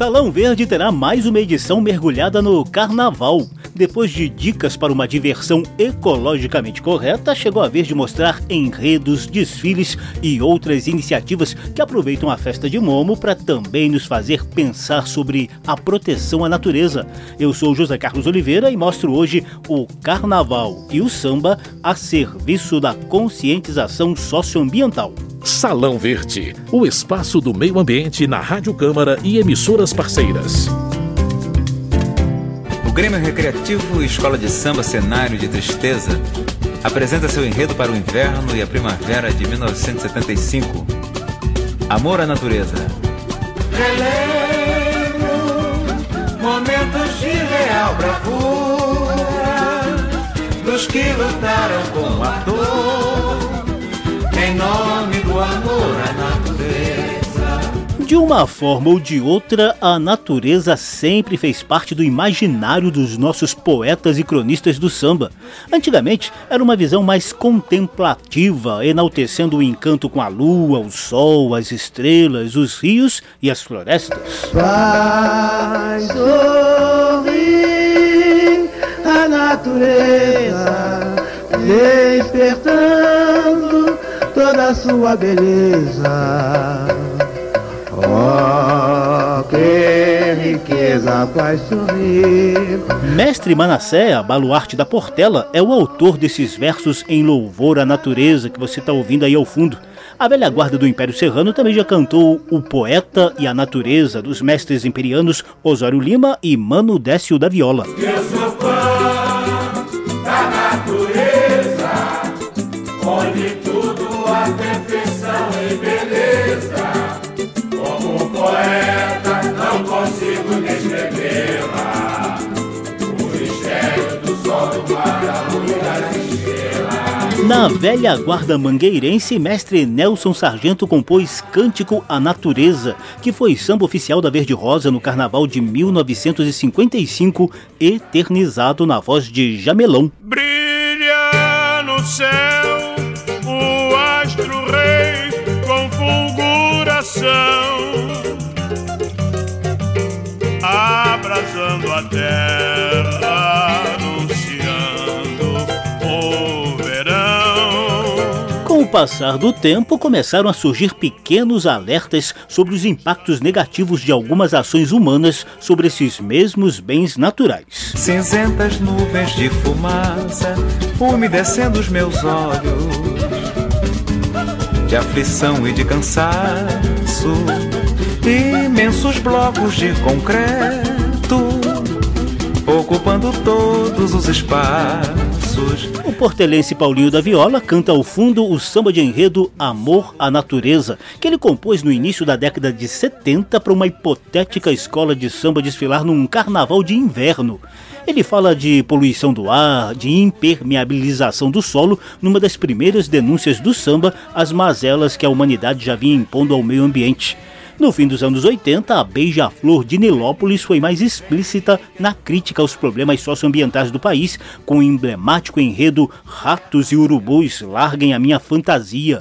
Salão Verde terá mais uma edição mergulhada no carnaval. Depois de dicas para uma diversão ecologicamente correta, chegou a vez de mostrar enredos, desfiles e outras iniciativas que aproveitam a festa de Momo para também nos fazer pensar sobre a proteção à natureza. Eu sou José Carlos Oliveira e mostro hoje o carnaval e o samba a serviço da conscientização socioambiental. Salão Verde, o espaço do meio ambiente na Rádio Câmara e emissoras parceiras. Grêmio Recreativo Escola de Samba Cenário de Tristeza apresenta seu enredo para o inverno e a primavera de 1975. Amor à natureza. Relembro momentos de real bravura dos que lutaram com a dor De uma forma ou de outra, a natureza sempre fez parte do imaginário dos nossos poetas e cronistas do samba. Antigamente, era uma visão mais contemplativa, enaltecendo o encanto com a lua, o sol, as estrelas, os rios e as florestas. Vai sorrir a natureza, despertando toda a sua beleza. Oh, que riqueza faz sorrir. Mestre Manassé, baluarte da Portela, é o autor desses versos em louvor à natureza que você está ouvindo aí ao fundo. A velha guarda do Império Serrano também já cantou O Poeta e a Natureza, dos mestres imperianos Osório Lima e Mano Décio da Viola. Na velha guarda mangueirense, mestre Nelson Sargento compôs Cântico à Natureza, que foi samba oficial da Verde Rosa no carnaval de 1955, eternizado na voz de Jamelão. Brilha no céu passar do tempo, começaram a surgir pequenos alertas sobre os impactos negativos de algumas ações humanas sobre esses mesmos bens naturais. Cinzentas nuvens de fumaça umedecendo os meus olhos de aflição e de cansaço. Imensos blocos de concreto ocupando todos os espaços. O portelense Paulinho da Viola canta ao fundo o samba de enredo Amor à Natureza, que ele compôs no início da década de 70 para uma hipotética escola de samba desfilar num carnaval de inverno. Ele fala de poluição do ar, de impermeabilização do solo, numa das primeiras denúncias do samba às mazelas que a humanidade já vinha impondo ao meio ambiente. No fim dos anos 80, a Beija-Flor de Nilópolis foi mais explícita na crítica aos problemas socioambientais do país, com o emblemático enredo Ratos e Urubus Larguem a Minha Fantasia.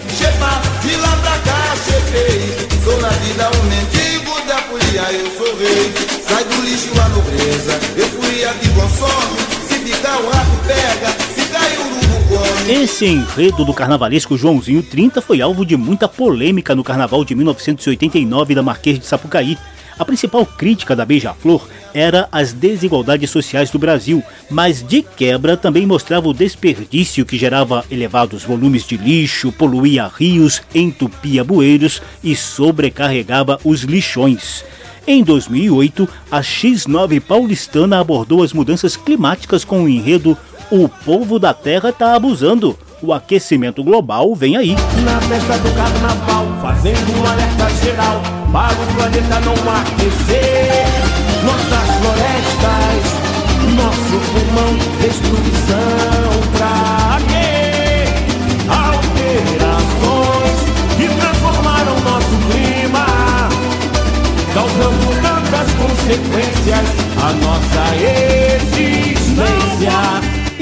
Esse enredo do carnavalesco Joãozinho 30 foi alvo de muita polêmica no carnaval de 1989 da Marquês de Sapucaí. A principal crítica da Beija-Flor era as desigualdades sociais do Brasil, mas de quebra também mostrava o desperdício que gerava elevados volumes de lixo, poluía rios, entupia bueiros e sobrecarregava os lixões. Em 2008, a X9 paulistana abordou as mudanças climáticas com o enredo O povo da Terra está abusando. O aquecimento global vem aí. Na festa do carnaval, fazendo um alerta geral para o planeta não aquecer. Nossas florestas, nosso pulmão, destruição pra quê? Alterações que transformaram nosso clima, causando tantas consequências à nossa.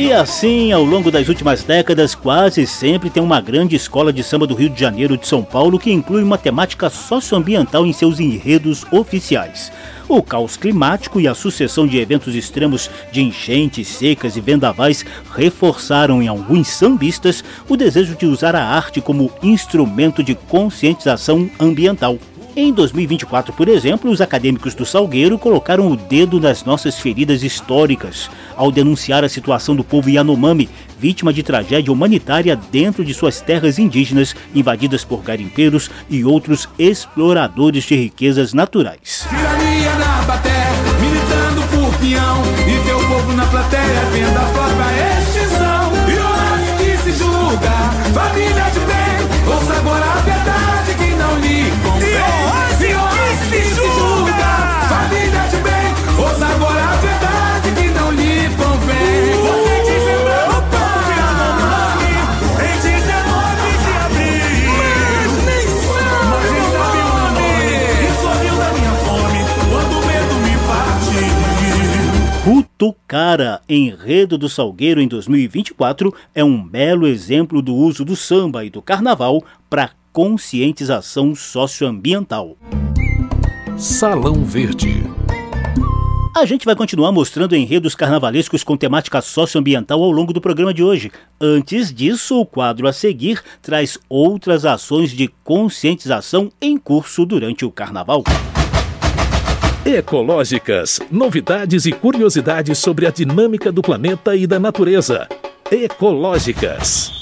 E assim, ao longo das últimas décadas, quase sempre tem uma grande escola de samba do Rio de Janeiro de São Paulo que inclui uma temática socioambiental em seus enredos oficiais. O caos climático e a sucessão de eventos extremos de enchentes, secas e vendavais reforçaram em alguns sambistas o desejo de usar a arte como instrumento de conscientização ambiental. Em 2024, por exemplo, os acadêmicos do Salgueiro colocaram o dedo nas nossas feridas históricas ao denunciar a situação do povo Yanomami, vítima de tragédia humanitária dentro de suas terras indígenas invadidas por garimpeiros e outros exploradores de riquezas naturais. Tirania na baté, militando por Tucara, enredo do Salgueiro em 2024, é um belo exemplo do uso do samba e do carnaval para conscientização socioambiental. Salão Verde. A gente vai continuar mostrando enredos carnavalescos com temática socioambiental ao longo do programa de hoje. Antes disso, o quadro a seguir traz outras ações de conscientização em curso durante o carnaval. Ecológicas. Novidades e curiosidades sobre a dinâmica do planeta e da natureza. Ecológicas.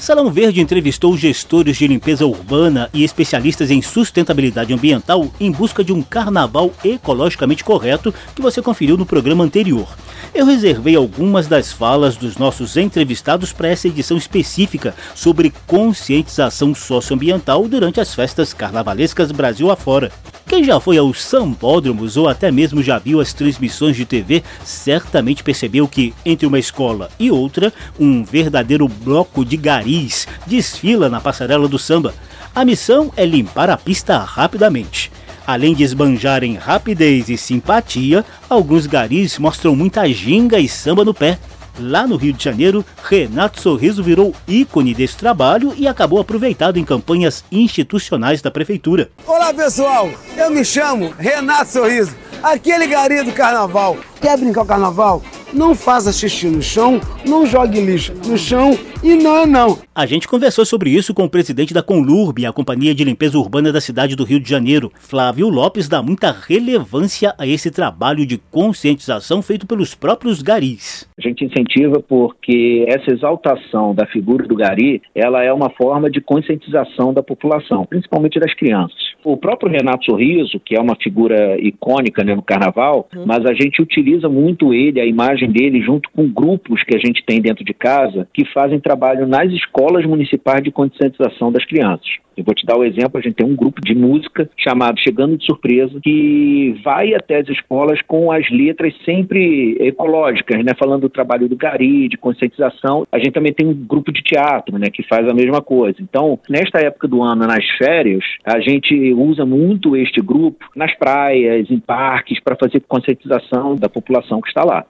Salão Verde entrevistou gestores de limpeza urbana e especialistas em sustentabilidade ambiental em busca de um carnaval ecologicamente correto que você conferiu no programa anterior. Eu reservei algumas das falas dos nossos entrevistados para essa edição específica sobre conscientização socioambiental durante as festas carnavalescas Brasil afora. Quem já foi aos sambódromos ou até mesmo já viu as transmissões de TV certamente percebeu que, entre uma escola e outra, um verdadeiro bloco de garis desfila na passarela do samba. A missão é limpar a pista rapidamente. Além de esbanjarem rapidez e simpatia, alguns garis mostram muita ginga e samba no pé. Lá no Rio de Janeiro, Renato Sorriso virou ícone desse trabalho e acabou aproveitado em campanhas institucionais da prefeitura. Olá pessoal, eu me chamo Renato Sorriso, aquele gari do carnaval. Quer brincar o carnaval? Não faça xixi no chão, não jogue lixo no chão e não é não. A gente conversou sobre isso com o presidente da Conlurb, a companhia de limpeza urbana da cidade do Rio de Janeiro. Flávio Lopes dá muita relevância a esse trabalho de conscientização feito pelos próprios garis. A gente incentiva porque essa exaltação da figura do gari, ela é uma forma de conscientização da população, principalmente das crianças. O próprio Renato Sorriso, que é uma figura icônica né, no carnaval, uhum. mas a gente utiliza muito ele, a imagem dele, junto com grupos que a gente tem dentro de casa, que fazem trabalho nas escolas municipais de conscientização das crianças. Eu vou te dar o um exemplo, a gente tem um grupo de música chamado Chegando de Surpresa, que vai até as escolas com as letras sempre ecológicas, né? Falando do trabalho do Gari, de conscientização. A gente também tem um grupo de teatro, né? Que faz a mesma coisa. Então, nesta época do ano, nas férias, a gente usa muito este grupo nas praias, em parques, para fazer conscientização da população que está lá.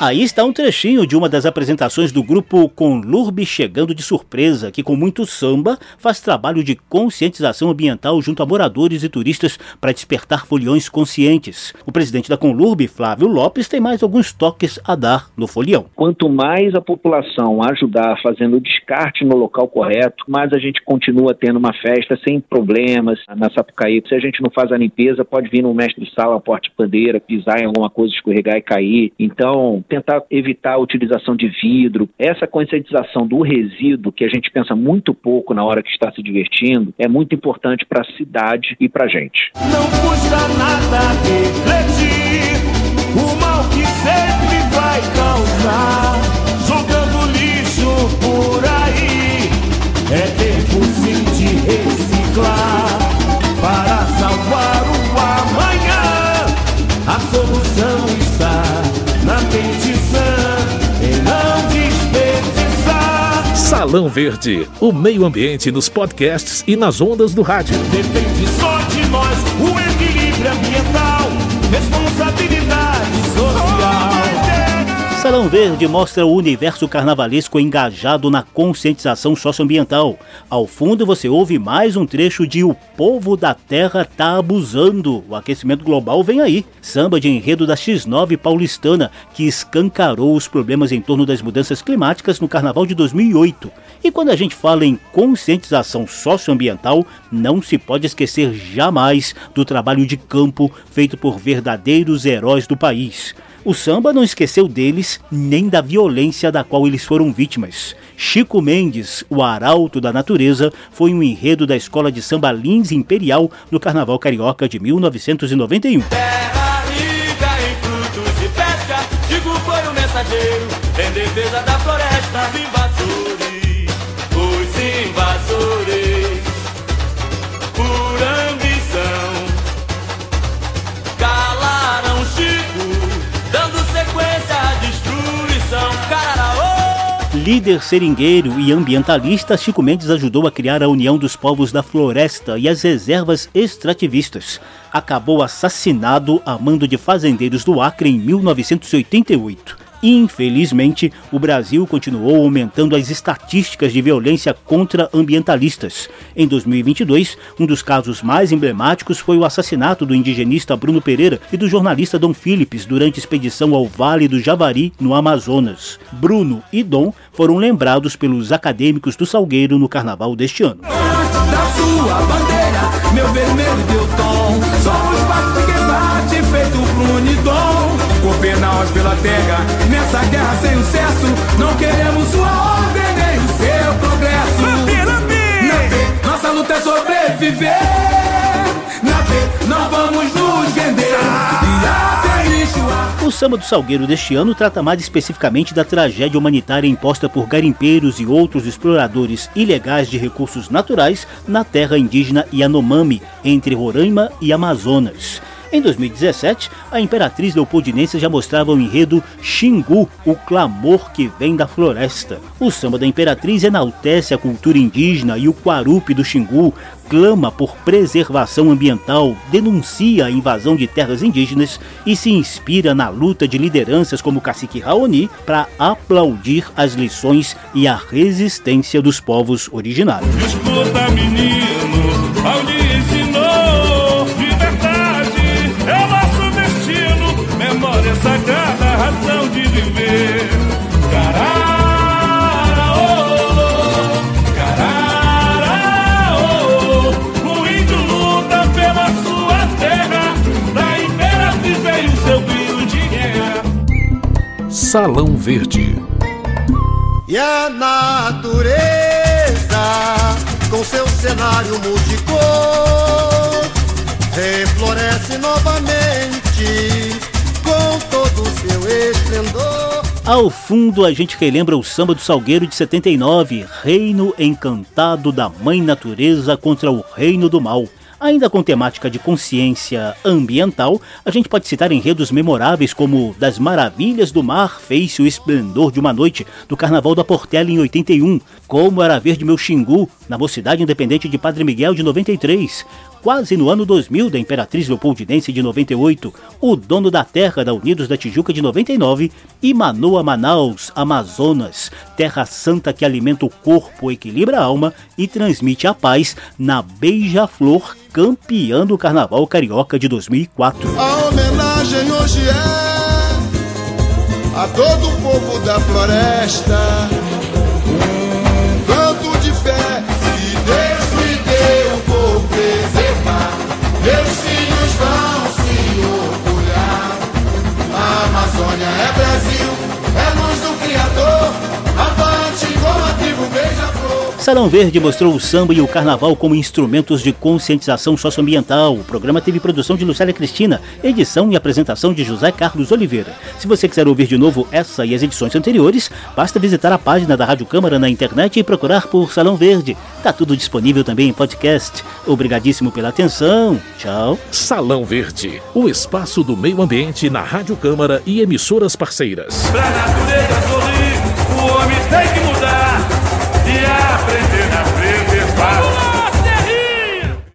Aí está um trechinho de uma das apresentações do grupo Conlurb chegando de surpresa, que com muito samba faz trabalho de conscientização ambiental junto a moradores e turistas para despertar foliões conscientes. O presidente da Conlurb, Flávio Lopes, tem mais alguns toques a dar no folião. Quanto mais a população ajudar fazendo o descarte no local correto, mais a gente continua tendo uma festa sem problemas na Sapucaí. Se a gente não faz a limpeza, pode vir um mestre de sala, porte bandeira, pisar em alguma coisa, escorregar e cair. Então, tentar evitar a utilização de vidro. Essa conscientização do resíduo, que a gente pensa muito pouco na hora que está se divertindo, é muito importante para a cidade e para a gente. Não custa nada refletir o mal que sempre vai causar, jogando lixo por aí. É tempo sim de reciclar Salão Verde, o meio ambiente nos podcasts e nas ondas do rádio. Depende só de nós o equilíbrio ambiental, responsabilidade social. Salão Verde mostra o universo carnavalesco engajado na conscientização socioambiental. Ao fundo você ouve mais um trecho de O Povo da Terra tá abusando. O aquecimento global vem aí. Samba de enredo da X9 paulistana, que escancarou os problemas em torno das mudanças climáticas no carnaval de 2008. E quando a gente fala em conscientização socioambiental, não se pode esquecer jamais do trabalho de campo feito por verdadeiros heróis do país. O samba não esqueceu deles nem da violência da qual eles foram vítimas. Chico Mendes, o arauto da natureza, foi um enredo da escola de samba Lins Imperial no Carnaval Carioca de 1991. Terra rica em frutos pesca, foi o mensageiro em defesa da floresta. Invasores, Líder seringueiro e ambientalista, Chico Mendes ajudou a criar a União dos Povos da Floresta e as reservas extrativistas. Acabou assassinado a mando de fazendeiros do Acre em 1988. Infelizmente, o Brasil continuou aumentando as estatísticas de violência contra ambientalistas. Em 2022, um dos casos mais emblemáticos foi o assassinato do indigenista Bruno Pereira e do jornalista Dom Phillips durante expedição ao Vale do Javari, no Amazonas. Bruno e Dom foram lembrados pelos acadêmicos do Salgueiro no carnaval deste ano. Da sua bandeira, meu vermelho deu tom. Somos parte que bate, feito pro unidom. Copenhague pela terra, nessa guerra sem sucesso. Não queremos sua ordem nem o seu progresso. Na B, nossa luta é sobreviver. Na B, não vamos nos vender. E O Samba do Salgueiro deste ano trata mais especificamente da tragédia humanitária imposta por garimpeiros e outros exploradores ilegais de recursos naturais na terra indígena Yanomami, entre Roraima e Amazonas. Em 2017, a Imperatriz Leopoldinense já mostrava o enredo Xingu, o clamor que vem da floresta. O samba da Imperatriz enaltece a cultura indígena e o Quarupi do Xingu clama por preservação ambiental, denuncia a invasão de terras indígenas e se inspira na luta de lideranças como o cacique Raoni para aplaudir as lições e a resistência dos povos originários. Escuta, menino, Salão Verde. E a natureza, com seu cenário multicor, refloresce novamente com todo o seu esplendor. Ao fundo, a gente relembra o samba do Salgueiro de 79, Reino Encantado da Mãe Natureza contra o Reino do Mal. Ainda com temática de consciência ambiental, a gente pode citar enredos memoráveis como Das Maravilhas do Mar, Fez-se o Esplendor de uma Noite, do Carnaval da Portela em 81, Como Era Verde Meu Xingu, na Mocidade Independente de Padre Miguel de 93, quase no ano 2000 da Imperatriz Leopoldinense de 98, O Dono da Terra da Unidos da Tijuca de 99 e Manoa Manaus, Amazonas, terra santa que alimenta o corpo, equilibra a alma e transmite a paz na Beija-Flor, campeã do Carnaval Carioca de 2004. A homenagem hoje é a todo o povo da floresta. Amazônia é Brasil, Salão Verde mostrou o samba e o carnaval como instrumentos de conscientização socioambiental. O programa teve produção de Lucélia Cristina, edição e apresentação de José Carlos Oliveira. Se você quiser ouvir de novo essa e as edições anteriores, basta visitar a página da Rádio Câmara na internet e procurar por Salão Verde. Tá tudo disponível também em podcast. Obrigadíssimo pela atenção. Tchau. Salão Verde, o espaço do meio ambiente na Rádio Câmara e emissoras parceiras. Pra natureza